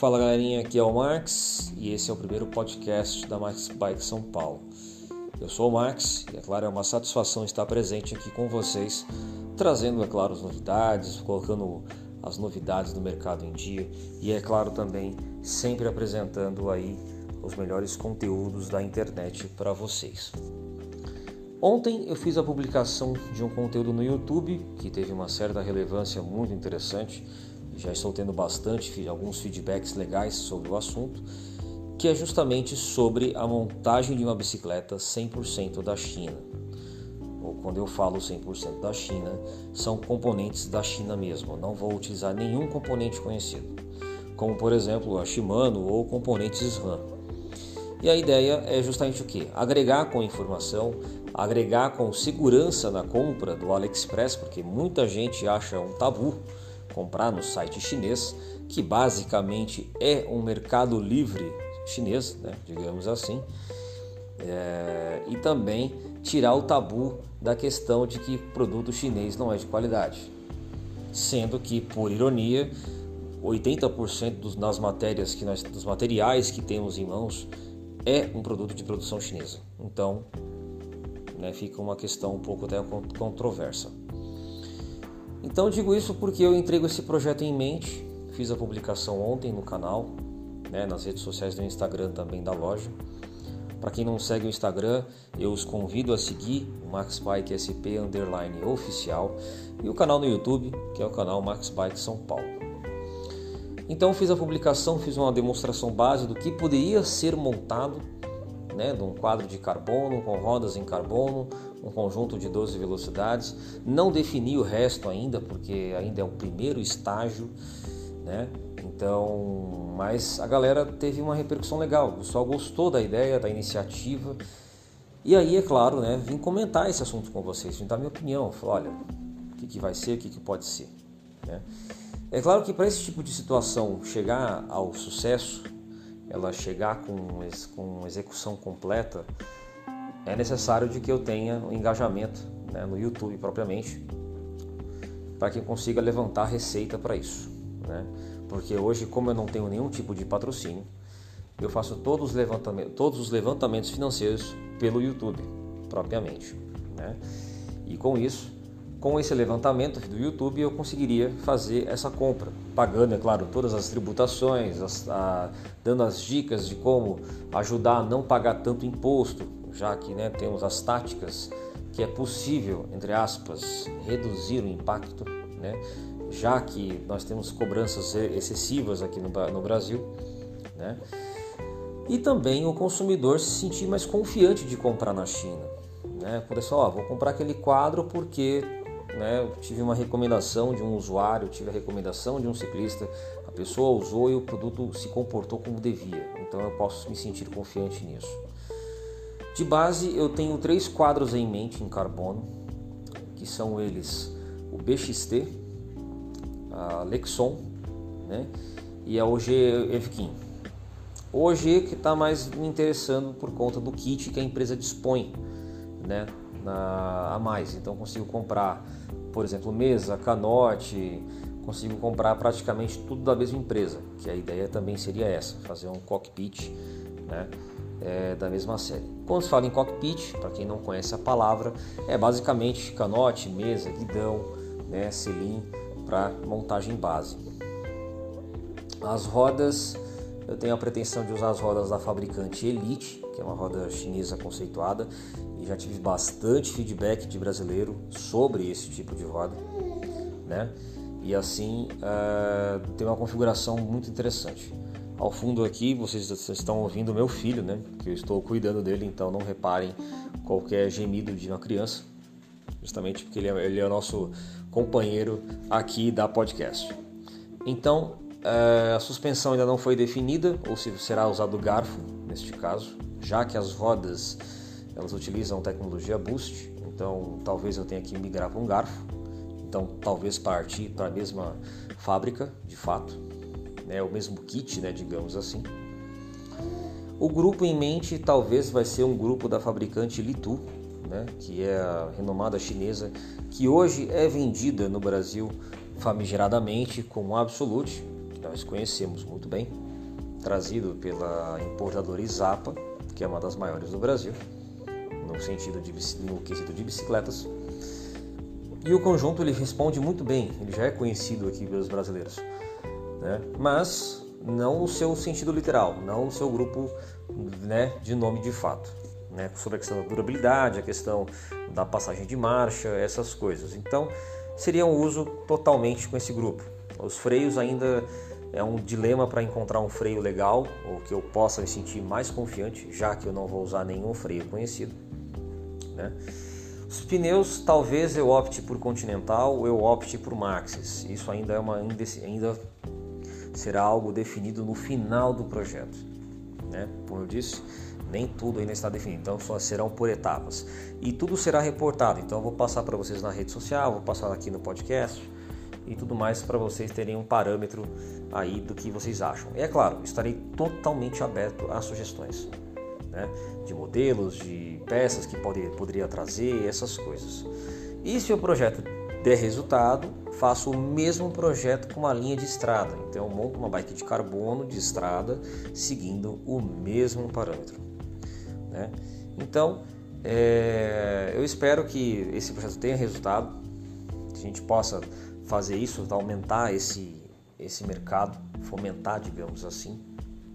Fala galerinha, aqui é o Max e esse é o primeiro podcast da Max Bike São Paulo. Eu sou o Max e é claro, é uma satisfação estar presente aqui com vocês, trazendo, é claro, as novidades, colocando as novidades do mercado em dia e é claro também sempre apresentando aí os melhores conteúdos da internet para vocês. Ontem eu fiz a publicação de um conteúdo no YouTube que teve uma certa relevância muito interessante já estou tendo bastante alguns feedbacks legais sobre o assunto, que é justamente sobre a montagem de uma bicicleta 100% da China. Ou quando eu falo 100% da China, são componentes da China mesmo, não vou utilizar nenhum componente conhecido, como por exemplo a Shimano ou componentes SRAM. E a ideia é justamente o que? Agregar com informação, agregar com segurança na compra do AliExpress, porque muita gente acha um tabu comprar no site chinês, que basicamente é um mercado livre chinês, né, digamos assim, é, e também tirar o tabu da questão de que produto chinês não é de qualidade, sendo que, por ironia, 80% dos, das matérias que nós, dos materiais que temos em mãos é um produto de produção chinesa. Então, né, fica uma questão um pouco até controversa. Então digo isso porque eu entrego esse projeto em mente, fiz a publicação ontem no canal, né, nas redes sociais do Instagram também da loja. Para quem não segue o Instagram, eu os convido a seguir o Max Bike SP Underline Oficial e o canal no YouTube, que é o canal Max Bike São Paulo. Então fiz a publicação, fiz uma demonstração base do que poderia ser montado né, de um quadro de carbono com rodas em carbono, um conjunto de 12 velocidades. Não defini o resto ainda, porque ainda é o primeiro estágio, né? Então, mas a galera teve uma repercussão legal, o pessoal gostou da ideia, da iniciativa. E aí, é claro, né, vim comentar esse assunto com vocês, vim dar minha opinião, falar, olha, o que, que vai ser, o que, que pode ser. Né? É claro que para esse tipo de situação chegar ao sucesso, ela chegar com, com execução completa, é necessário de que eu tenha um engajamento né, no YouTube propriamente, para que eu consiga levantar receita para isso. Né? Porque hoje, como eu não tenho nenhum tipo de patrocínio, eu faço todos os levantamentos, todos os levantamentos financeiros pelo YouTube, propriamente. Né? E com isso, com esse levantamento do YouTube, eu conseguiria fazer essa compra, pagando, é claro, todas as tributações, as, a, dando as dicas de como ajudar a não pagar tanto imposto, já que né, temos as táticas que é possível, entre aspas, reduzir o impacto, né, já que nós temos cobranças excessivas aqui no, no Brasil, né, e também o consumidor se sentir mais confiante de comprar na China. Né? Falar, ó, vou comprar aquele quadro porque né, tive uma recomendação de um usuário, tive a recomendação de um ciclista, a pessoa usou e o produto se comportou como devia, então eu posso me sentir confiante nisso. De base, eu tenho três quadros em mente em carbono, que são eles o BXT, a Lexon né, e a OG Evkin. O OG que está mais me interessando por conta do kit que a empresa dispõe né, a mais. Então consigo comprar, por exemplo, mesa, canote, consigo comprar praticamente tudo da mesma empresa, que a ideia também seria essa, fazer um cockpit né, é, da mesma série. Quando se fala em cockpit, para quem não conhece a palavra, é basicamente canote, mesa, guidão, né, selim para montagem base. As rodas, eu tenho a pretensão de usar as rodas da fabricante Elite, que é uma roda chinesa conceituada, e já tive bastante feedback de brasileiro sobre esse tipo de roda, né? E assim uh, tem uma configuração muito interessante. Ao fundo aqui vocês estão ouvindo meu filho, né? Que eu estou cuidando dele, então não reparem qualquer gemido de uma criança, justamente porque ele é, ele é o nosso companheiro aqui da podcast. Então a suspensão ainda não foi definida, ou se será usado garfo neste caso, já que as rodas elas utilizam tecnologia Boost, então talvez eu tenha que migrar para um garfo, então talvez partir para a mesma fábrica, de fato, né, o mesmo kit, né, digamos assim. O grupo em mente talvez vai ser um grupo da fabricante Litu, né, que é a renomada chinesa, que hoje é vendida no Brasil famigeradamente como Absolute, nós conhecemos muito bem trazido pela importadora Izapa, que é uma das maiores do Brasil, no sentido de no quesito de bicicletas. E o conjunto ele responde muito bem, ele já é conhecido aqui pelos brasileiros, né? mas não o seu sentido literal, não o seu grupo né, de nome de fato. Né? Sobre a questão da durabilidade, a questão da passagem de marcha, essas coisas. Então, seria um uso totalmente com esse grupo. Os freios ainda é um dilema para encontrar um freio legal ou que eu possa me sentir mais confiante, já que eu não vou usar nenhum freio conhecido. Né? Os pneus, talvez eu opte por Continental eu opte por Maxxis. Isso ainda é uma ainda será algo definido no final do projeto. Né? Como eu disse, nem tudo ainda está definido, então só serão por etapas. E tudo será reportado, então eu vou passar para vocês na rede social, vou passar aqui no podcast e tudo mais para vocês terem um parâmetro aí do que vocês acham. E é claro, estarei totalmente aberto a sugestões né? de modelos, de peças que pode, poderia trazer, essas coisas. E se o projeto der resultado, faço o mesmo projeto com uma linha de estrada. Então, monto uma bike de carbono de estrada seguindo o mesmo parâmetro. Né? Então, é, eu espero que esse projeto tenha resultado, que a gente possa fazer isso, aumentar esse, esse mercado, fomentar, digamos assim.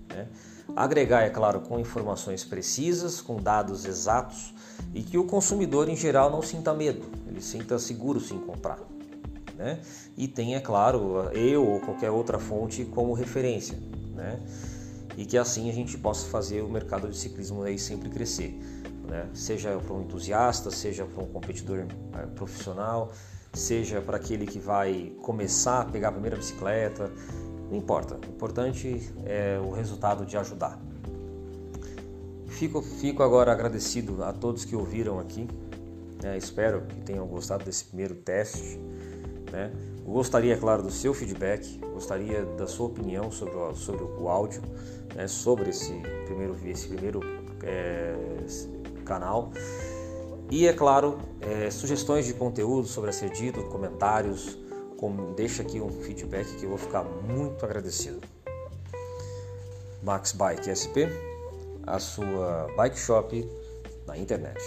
Né? Agregar, é claro, com informações precisas, com dados exatos e que o consumidor em geral não sinta medo, ele sinta seguro se comprar. Né? E tenha, é claro, eu ou qualquer outra fonte como referência. Né? E que assim a gente possa fazer o mercado de ciclismo aí sempre crescer. Né? Seja para um entusiasta, seja para um competidor é, profissional, seja para aquele que vai começar a pegar a primeira bicicleta, não importa. O importante é o resultado de ajudar. Fico, fico agora agradecido a todos que ouviram aqui. Né? Espero que tenham gostado desse primeiro teste. Né? Gostaria, é claro, do seu feedback, gostaria da sua opinião sobre o, sobre o áudio, né? sobre esse primeiro, esse primeiro é, canal. E, é claro, é, sugestões de conteúdo sobre a ser dito, comentários, deixa aqui um feedback que eu vou ficar muito agradecido. Max Bike SP, a sua bike shop na internet.